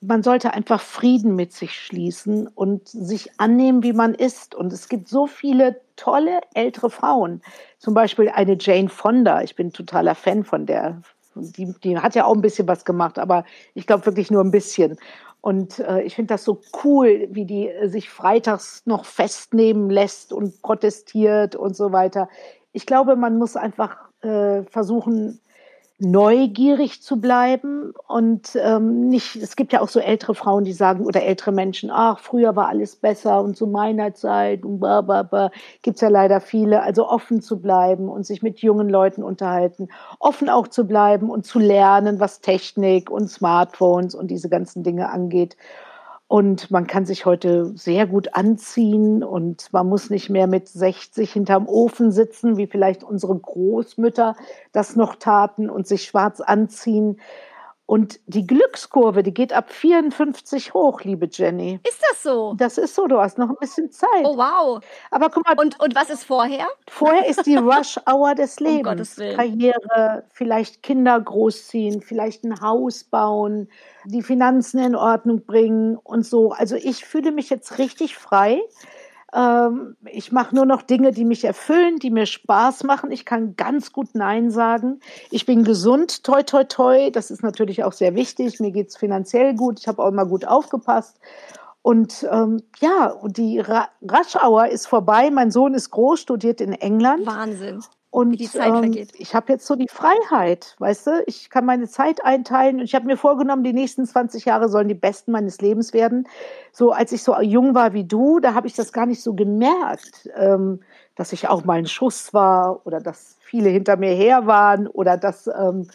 Man sollte einfach Frieden mit sich schließen und sich annehmen, wie man ist. Und es gibt so viele tolle ältere Frauen. Zum Beispiel eine Jane Fonda. Ich bin totaler Fan von der, die, die hat ja auch ein bisschen was gemacht, aber ich glaube wirklich nur ein bisschen. Und äh, ich finde das so cool, wie die äh, sich freitags noch festnehmen lässt und protestiert und so weiter. Ich glaube, man muss einfach äh, versuchen, neugierig zu bleiben und ähm, nicht, es gibt ja auch so ältere Frauen, die sagen, oder ältere Menschen, ach, früher war alles besser und zu meiner Zeit und bla bla bla, gibt ja leider viele, also offen zu bleiben und sich mit jungen Leuten unterhalten, offen auch zu bleiben und zu lernen, was Technik und Smartphones und diese ganzen Dinge angeht. Und man kann sich heute sehr gut anziehen und man muss nicht mehr mit 60 hinterm Ofen sitzen, wie vielleicht unsere Großmütter das noch taten und sich schwarz anziehen. Und die Glückskurve, die geht ab 54 hoch, liebe Jenny. Ist das so? Das ist so, du hast noch ein bisschen Zeit. Oh, wow. Aber guck mal. Und, und was ist vorher? Vorher ist die <laughs> Rush-Hour des Lebens. Um Gottes Willen. Karriere, vielleicht Kinder großziehen, vielleicht ein Haus bauen, die Finanzen in Ordnung bringen und so. Also ich fühle mich jetzt richtig frei. Ähm, ich mache nur noch Dinge, die mich erfüllen, die mir Spaß machen. Ich kann ganz gut Nein sagen. Ich bin gesund, toi, toi, toi. Das ist natürlich auch sehr wichtig. Mir geht es finanziell gut. Ich habe auch immer gut aufgepasst. Und ähm, ja, die Ra Rush Hour ist vorbei. Mein Sohn ist groß, studiert in England. Wahnsinn. Und ähm, ich habe jetzt so die Freiheit, weißt du? Ich kann meine Zeit einteilen und ich habe mir vorgenommen, die nächsten 20 Jahre sollen die besten meines Lebens werden. So als ich so jung war wie du, da habe ich das gar nicht so gemerkt, ähm, dass ich auch mal ein Schuss war oder dass viele hinter mir her waren oder dass ähm,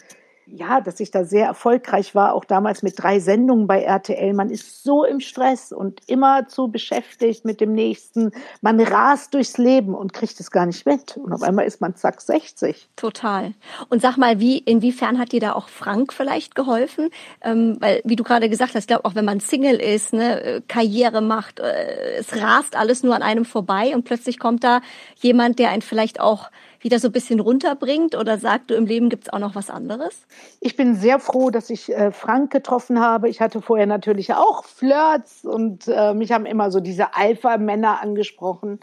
ja, dass ich da sehr erfolgreich war, auch damals mit drei Sendungen bei RTL. Man ist so im Stress und immer zu beschäftigt mit dem nächsten. Man rast durchs Leben und kriegt es gar nicht mit. Und auf einmal ist man zack 60. Total. Und sag mal, wie, inwiefern hat dir da auch Frank vielleicht geholfen? Ähm, weil, wie du gerade gesagt hast, ich glaube, auch wenn man Single ist, ne, äh, Karriere macht, äh, es rast alles nur an einem vorbei und plötzlich kommt da jemand, der einen vielleicht auch wieder so ein bisschen runterbringt oder sagt, du im Leben gibt es auch noch was anderes? Ich bin sehr froh, dass ich äh, Frank getroffen habe. Ich hatte vorher natürlich auch Flirts und äh, mich haben immer so diese Alpha-Männer angesprochen.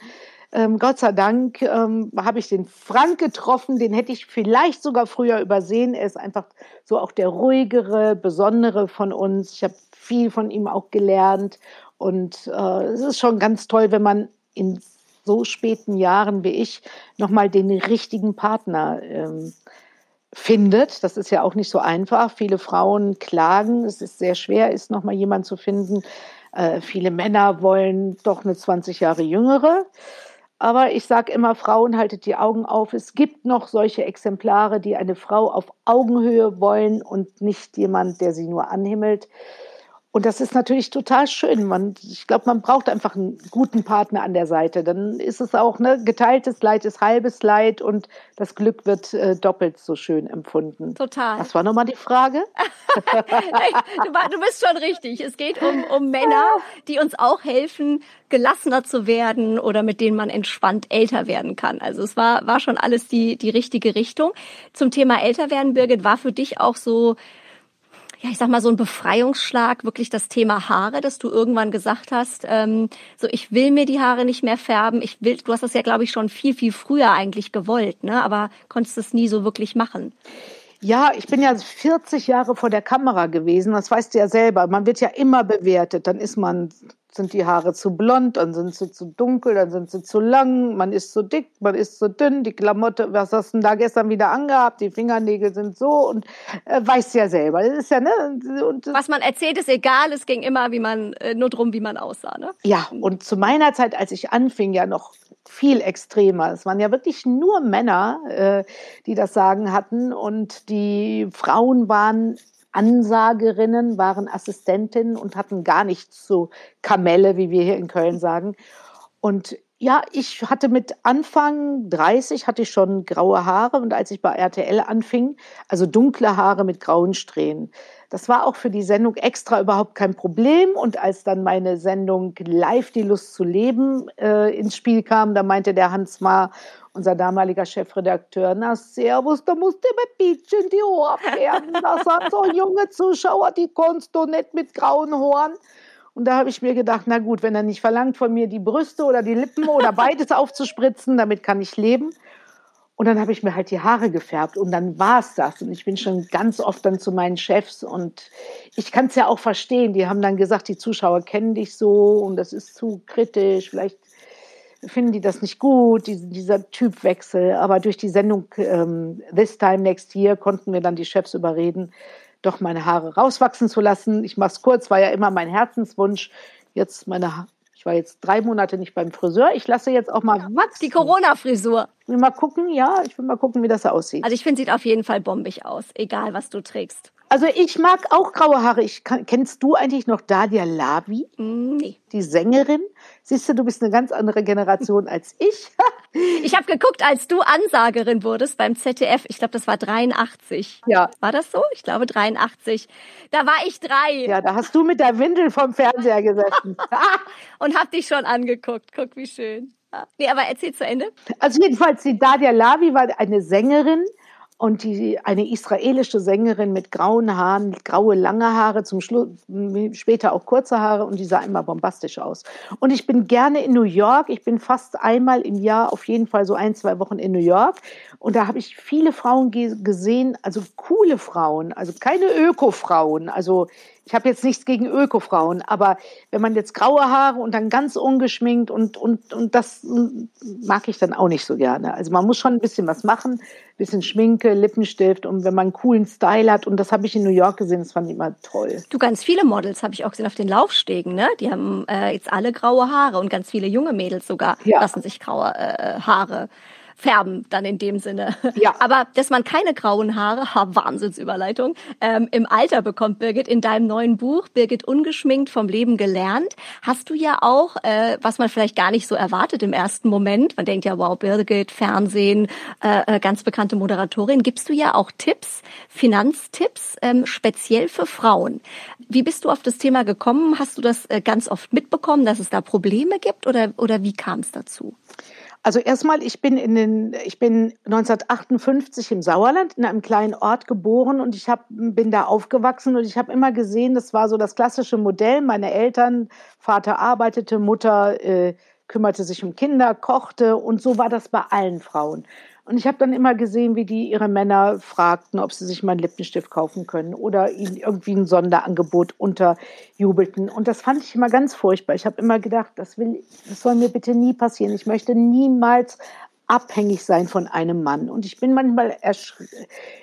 Ähm, Gott sei Dank ähm, habe ich den Frank getroffen, den hätte ich vielleicht sogar früher übersehen. Er ist einfach so auch der ruhigere, besondere von uns. Ich habe viel von ihm auch gelernt und äh, es ist schon ganz toll, wenn man in so späten Jahren wie ich nochmal den richtigen Partner ähm, findet. Das ist ja auch nicht so einfach. Viele Frauen klagen, es ist sehr schwer, ist nochmal jemand zu finden. Äh, viele Männer wollen doch eine 20 Jahre jüngere. Aber ich sage immer, Frauen, haltet die Augen auf. Es gibt noch solche Exemplare, die eine Frau auf Augenhöhe wollen und nicht jemand, der sie nur anhimmelt. Und das ist natürlich total schön. Man, ich glaube, man braucht einfach einen guten Partner an der Seite. Dann ist es auch, ne, geteiltes Leid ist halbes Leid und das Glück wird äh, doppelt so schön empfunden. Total. Was war nochmal die Frage? <laughs> du, bist schon richtig. Es geht um, um Männer, die uns auch helfen, gelassener zu werden oder mit denen man entspannt älter werden kann. Also es war, war schon alles die, die richtige Richtung. Zum Thema älter werden, Birgit, war für dich auch so, ja, ich sag mal, so ein Befreiungsschlag, wirklich das Thema Haare, dass du irgendwann gesagt hast, ähm, so ich will mir die Haare nicht mehr färben. Ich will, du hast das ja, glaube ich, schon viel, viel früher eigentlich gewollt, ne? Aber konntest es nie so wirklich machen. Ja, ich bin ja 40 Jahre vor der Kamera gewesen. Das weißt du ja selber. Man wird ja immer bewertet. Dann ist man sind die Haare zu blond, dann sind sie zu dunkel, dann sind sie zu lang, man ist zu dick, man ist zu dünn, die Klamotte, was hast du denn da gestern wieder angehabt, die Fingernägel sind so und äh, weiß ja selber. Das ist ja, ne? Und, was man erzählt, ist egal, es ging immer wie man, äh, nur drum, wie man aussah, ne? Ja, und zu meiner Zeit, als ich anfing, ja noch viel extremer. Es waren ja wirklich nur Männer, äh, die das Sagen hatten und die Frauen waren Ansagerinnen, waren Assistentinnen und hatten gar nichts zu Kamelle, wie wir hier in Köln sagen. Und ja, ich hatte mit Anfang 30 hatte ich schon graue Haare und als ich bei RTL anfing, also dunkle Haare mit grauen Strähnen. Das war auch für die Sendung extra überhaupt kein Problem. Und als dann meine Sendung Live die Lust zu leben äh, ins Spiel kam, da meinte der Hans Ma, unser damaliger Chefredakteur, na servus, da musst du immer Pietschen die Ohren färben. Das sind so junge Zuschauer, die kannst du nicht mit grauen Haaren. Und da habe ich mir gedacht, na gut, wenn er nicht verlangt von mir die Brüste oder die Lippen oder <laughs> beides aufzuspritzen, damit kann ich leben. Und dann habe ich mir halt die Haare gefärbt und dann war es das. Und ich bin schon ganz oft dann zu meinen Chefs und ich kann es ja auch verstehen. Die haben dann gesagt, die Zuschauer kennen dich so und das ist zu kritisch. Vielleicht finden die das nicht gut, die, dieser Typwechsel. Aber durch die Sendung ähm, This Time Next Year konnten wir dann die Chefs überreden, doch meine Haare rauswachsen zu lassen. Ich mache es kurz, war ja immer mein Herzenswunsch. Jetzt meine ich war jetzt drei Monate nicht beim Friseur. Ich lasse jetzt auch mal wachsen. Die Corona-Frisur. Mal gucken, ja, ich will mal gucken, wie das aussieht. Also ich finde, sieht auf jeden Fall bombig aus, egal was du trägst. Also ich mag auch graue Haare. Ich kann, kennst du eigentlich noch Dalia Lavi? Mm, nee. Die Sängerin? Siehst du, du bist eine ganz andere Generation als ich. <laughs> ich habe geguckt, als du Ansagerin wurdest beim ZDF. Ich glaube, das war 83. Ja. War das so? Ich glaube 83. Da war ich drei. Ja, da hast du mit der Windel vom Fernseher gesessen. <laughs> Und hab dich schon angeguckt. Guck, wie schön. Nee, aber erzähl zu Ende. Also jedenfalls, die Dalia Lavi war eine Sängerin, und die, eine israelische Sängerin mit grauen Haaren, graue lange Haare, zum Schluss später auch kurze Haare und die sah immer bombastisch aus. Und ich bin gerne in New York. Ich bin fast einmal im Jahr auf jeden Fall so ein, zwei Wochen in New York. Und da habe ich viele Frauen gesehen, also coole Frauen, also keine Öko-Frauen, also ich habe jetzt nichts gegen Öko-Frauen, aber wenn man jetzt graue Haare und dann ganz ungeschminkt und, und, und das mag ich dann auch nicht so gerne. Also man muss schon ein bisschen was machen, ein bisschen Schminke, Lippenstift und wenn man einen coolen Style hat und das habe ich in New York gesehen, das fand ich immer toll. Du, ganz viele Models habe ich auch gesehen auf den Laufstegen, ne? Die haben äh, jetzt alle graue Haare und ganz viele junge Mädels sogar ja. lassen sich graue äh, Haare färben dann in dem Sinne. Ja. <laughs> Aber dass man keine grauen Haare, ha, Wahnsinnsüberleitung, ähm, im Alter bekommt, Birgit, in deinem neuen Buch, Birgit ungeschminkt vom Leben gelernt, hast du ja auch, äh, was man vielleicht gar nicht so erwartet im ersten Moment, man denkt ja, wow, Birgit, Fernsehen, äh, äh ganz bekannte Moderatorin, gibst du ja auch Tipps, Finanztipps, ähm, speziell für Frauen. Wie bist du auf das Thema gekommen? Hast du das äh, ganz oft mitbekommen, dass es da Probleme gibt oder, oder wie kam es dazu? Also erstmal, ich bin in den, ich bin 1958 im Sauerland in einem kleinen Ort geboren und ich hab, bin da aufgewachsen und ich habe immer gesehen, das war so das klassische Modell. Meine Eltern, Vater arbeitete, Mutter äh, kümmerte sich um Kinder, kochte und so war das bei allen Frauen. Und ich habe dann immer gesehen, wie die ihre Männer fragten, ob sie sich mal einen Lippenstift kaufen können oder ihnen irgendwie ein Sonderangebot unterjubelten. Und das fand ich immer ganz furchtbar. Ich habe immer gedacht, das, will, das soll mir bitte nie passieren. Ich möchte niemals abhängig sein von einem Mann. Und ich bin manchmal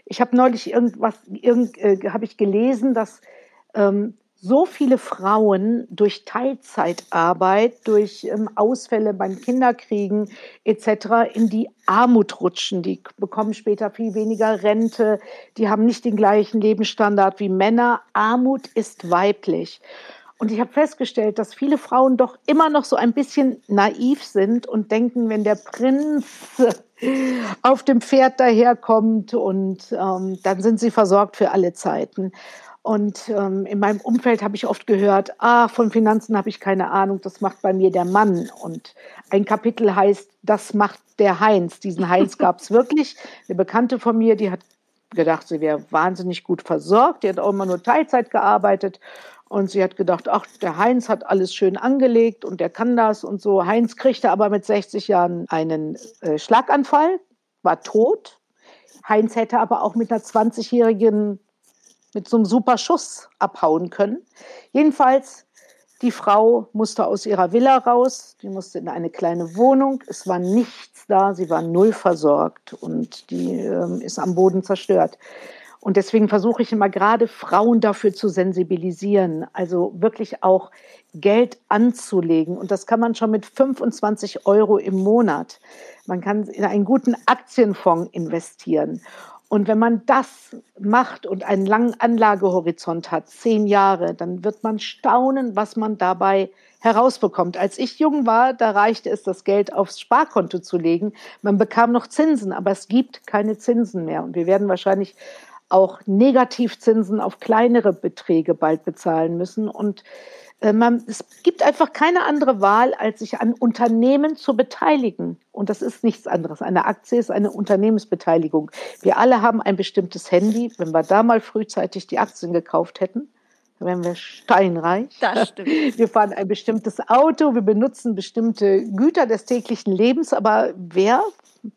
ich habe neulich irgendwas, irgend, äh, habe ich gelesen, dass ähm, so viele Frauen durch Teilzeitarbeit, durch ähm, Ausfälle beim Kinderkriegen etc. in die Armut rutschen. Die bekommen später viel weniger Rente, die haben nicht den gleichen Lebensstandard wie Männer. Armut ist weiblich. Und ich habe festgestellt, dass viele Frauen doch immer noch so ein bisschen naiv sind und denken, wenn der Prinz <laughs> auf dem Pferd daherkommt und ähm, dann sind sie versorgt für alle Zeiten. Und ähm, in meinem Umfeld habe ich oft gehört, ah, von Finanzen habe ich keine Ahnung, das macht bei mir der Mann. Und ein Kapitel heißt, das macht der Heinz. Diesen Heinz <laughs> gab es wirklich. Eine Bekannte von mir, die hat gedacht, sie wäre wahnsinnig gut versorgt. Die hat auch immer nur Teilzeit gearbeitet. Und sie hat gedacht, ach, der Heinz hat alles schön angelegt und der kann das und so. Heinz kriegte aber mit 60 Jahren einen äh, Schlaganfall, war tot. Heinz hätte aber auch mit einer 20-jährigen mit so einem super Schuss abhauen können. Jedenfalls, die Frau musste aus ihrer Villa raus, die musste in eine kleine Wohnung. Es war nichts da, sie war null versorgt und die äh, ist am Boden zerstört. Und deswegen versuche ich immer gerade Frauen dafür zu sensibilisieren, also wirklich auch Geld anzulegen. Und das kann man schon mit 25 Euro im Monat. Man kann in einen guten Aktienfonds investieren. Und wenn man das macht und einen langen Anlagehorizont hat, zehn Jahre, dann wird man staunen, was man dabei herausbekommt. Als ich jung war, da reichte es, das Geld aufs Sparkonto zu legen. Man bekam noch Zinsen, aber es gibt keine Zinsen mehr. Und wir werden wahrscheinlich auch Negativzinsen auf kleinere Beträge bald bezahlen müssen. Und man, es gibt einfach keine andere Wahl, als sich an Unternehmen zu beteiligen. Und das ist nichts anderes. Eine Aktie ist eine Unternehmensbeteiligung. Wir alle haben ein bestimmtes Handy. Wenn wir da mal frühzeitig die Aktien gekauft hätten, dann wären wir steinreich. Das stimmt. <laughs> Wir fahren ein bestimmtes Auto, wir benutzen bestimmte Güter des täglichen Lebens. Aber wer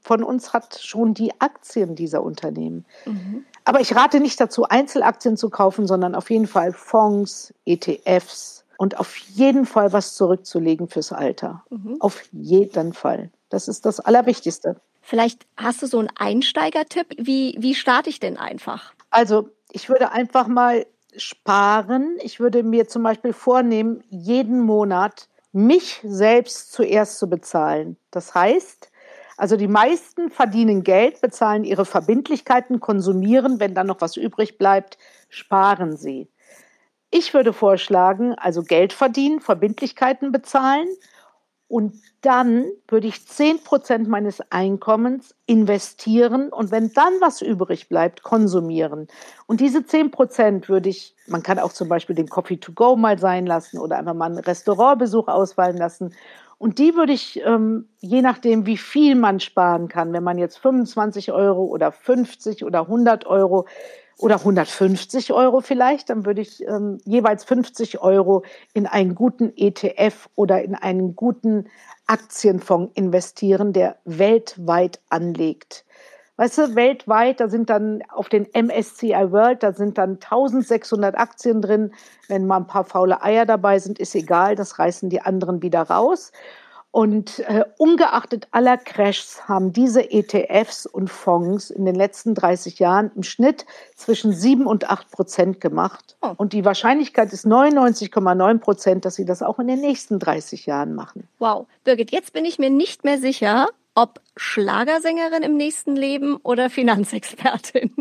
von uns hat schon die Aktien dieser Unternehmen? Mhm. Aber ich rate nicht dazu, Einzelaktien zu kaufen, sondern auf jeden Fall Fonds, ETFs, und auf jeden Fall was zurückzulegen fürs Alter. Mhm. Auf jeden Fall. Das ist das Allerwichtigste. Vielleicht hast du so einen Einsteigertipp. Wie, wie starte ich denn einfach? Also, ich würde einfach mal sparen. Ich würde mir zum Beispiel vornehmen, jeden Monat mich selbst zuerst zu bezahlen. Das heißt, also die meisten verdienen Geld, bezahlen ihre Verbindlichkeiten, konsumieren, wenn dann noch was übrig bleibt, sparen sie. Ich würde vorschlagen, also Geld verdienen, Verbindlichkeiten bezahlen und dann würde ich 10 Prozent meines Einkommens investieren und wenn dann was übrig bleibt, konsumieren. Und diese 10 Prozent würde ich, man kann auch zum Beispiel den Coffee to go mal sein lassen oder einfach mal einen Restaurantbesuch ausfallen lassen. Und die würde ich, ähm, je nachdem, wie viel man sparen kann, wenn man jetzt 25 Euro oder 50 oder 100 Euro oder 150 Euro vielleicht, dann würde ich ähm, jeweils 50 Euro in einen guten ETF oder in einen guten Aktienfonds investieren, der weltweit anlegt. Weißt du, weltweit, da sind dann auf den MSCI World, da sind dann 1600 Aktien drin. Wenn mal ein paar faule Eier dabei sind, ist egal, das reißen die anderen wieder raus. Und äh, ungeachtet aller Crashs haben diese ETFs und Fonds in den letzten 30 Jahren im Schnitt zwischen 7 und 8 Prozent gemacht. Oh. Und die Wahrscheinlichkeit ist 99,9 Prozent, dass sie das auch in den nächsten 30 Jahren machen. Wow. Birgit, jetzt bin ich mir nicht mehr sicher, ob Schlagersängerin im nächsten Leben oder Finanzexpertin.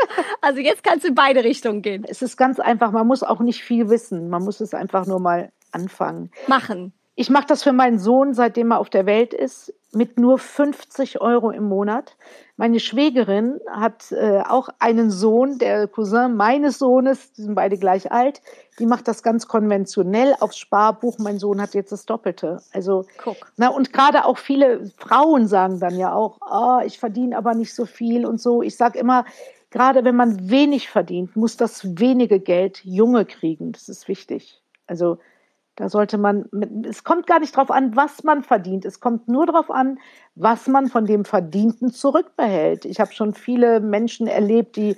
<laughs> also jetzt kannst du in beide Richtungen gehen. Es ist ganz einfach, man muss auch nicht viel wissen. Man muss es einfach nur mal anfangen. Machen. Ich mache das für meinen Sohn, seitdem er auf der Welt ist, mit nur 50 Euro im Monat. Meine Schwägerin hat äh, auch einen Sohn, der Cousin meines Sohnes, die sind beide gleich alt. Die macht das ganz konventionell aufs Sparbuch. Mein Sohn hat jetzt das Doppelte. Also, Guck. na und gerade auch viele Frauen sagen dann ja auch, oh, ich verdiene aber nicht so viel und so. Ich sage immer, gerade wenn man wenig verdient, muss das wenige Geld Junge kriegen. Das ist wichtig. Also da sollte man, es kommt gar nicht darauf an, was man verdient. Es kommt nur darauf an, was man von dem Verdienten zurückbehält. Ich habe schon viele Menschen erlebt, die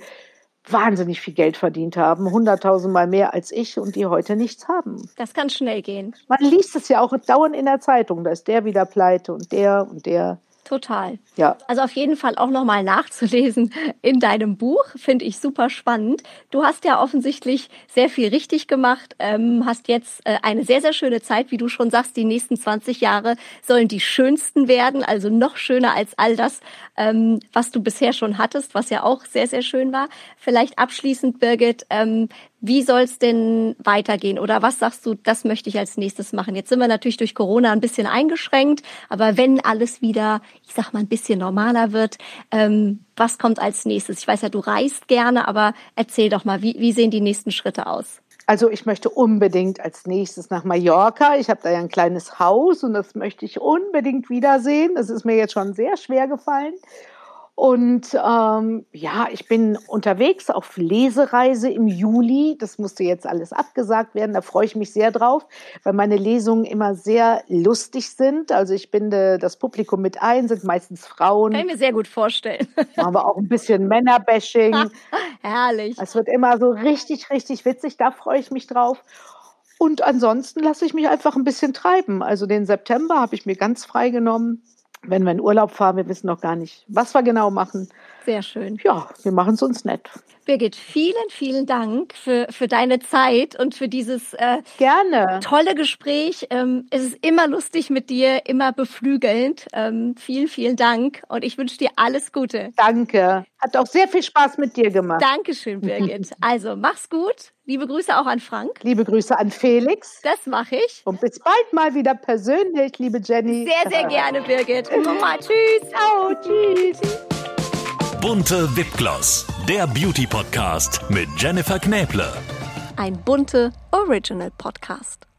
wahnsinnig viel Geld verdient haben, hunderttausendmal mehr als ich und die heute nichts haben. Das kann schnell gehen. Man liest es ja auch dauernd in der Zeitung, da ist der wieder pleite und der und der. Total. Ja. Also auf jeden Fall auch nochmal nachzulesen <laughs> in deinem Buch, finde ich super spannend. Du hast ja offensichtlich sehr viel richtig gemacht, ähm, hast jetzt äh, eine sehr, sehr schöne Zeit, wie du schon sagst, die nächsten 20 Jahre sollen die schönsten werden, also noch schöner als all das, ähm, was du bisher schon hattest, was ja auch sehr, sehr schön war. Vielleicht abschließend, Birgit, ähm, wie soll es denn weitergehen? Oder was sagst du, das möchte ich als nächstes machen? Jetzt sind wir natürlich durch Corona ein bisschen eingeschränkt, aber wenn alles wieder, ich sag mal, ein bisschen normaler wird, ähm, was kommt als nächstes? Ich weiß ja, du reist gerne, aber erzähl doch mal, wie, wie sehen die nächsten Schritte aus? Also ich möchte unbedingt als nächstes nach Mallorca. Ich habe da ja ein kleines Haus und das möchte ich unbedingt wiedersehen. Das ist mir jetzt schon sehr schwer gefallen. Und ähm, ja, ich bin unterwegs auf Lesereise im Juli. Das musste jetzt alles abgesagt werden. Da freue ich mich sehr drauf, weil meine Lesungen immer sehr lustig sind. Also ich binde das Publikum mit ein, sind meistens Frauen. Kann ich mir sehr gut vorstellen. Machen wir auch ein bisschen Männerbashing. <laughs> Herrlich. Es wird immer so richtig, richtig witzig. Da freue ich mich drauf. Und ansonsten lasse ich mich einfach ein bisschen treiben. Also den September habe ich mir ganz frei genommen wenn wir in Urlaub fahren, wir wissen noch gar nicht, was wir genau machen. Sehr schön. Ja, wir machen es uns nett. Birgit, vielen, vielen Dank für, für deine Zeit und für dieses äh, Gerne. tolle Gespräch. Ähm, es ist immer lustig mit dir, immer beflügelnd. Ähm, vielen, vielen Dank und ich wünsche dir alles Gute. Danke. Hat auch sehr viel Spaß mit dir gemacht. Dankeschön, Birgit. <laughs> also, mach's gut. Liebe Grüße auch an Frank. Liebe Grüße an Felix. Das mache ich. Und bis bald mal wieder persönlich, liebe Jenny. Sehr, sehr gerne, Birgit. Mama, tschüss. Ciao, tschüss. Bunte Wipgloss, der Beauty Podcast mit Jennifer Knäble. Ein bunte Original Podcast.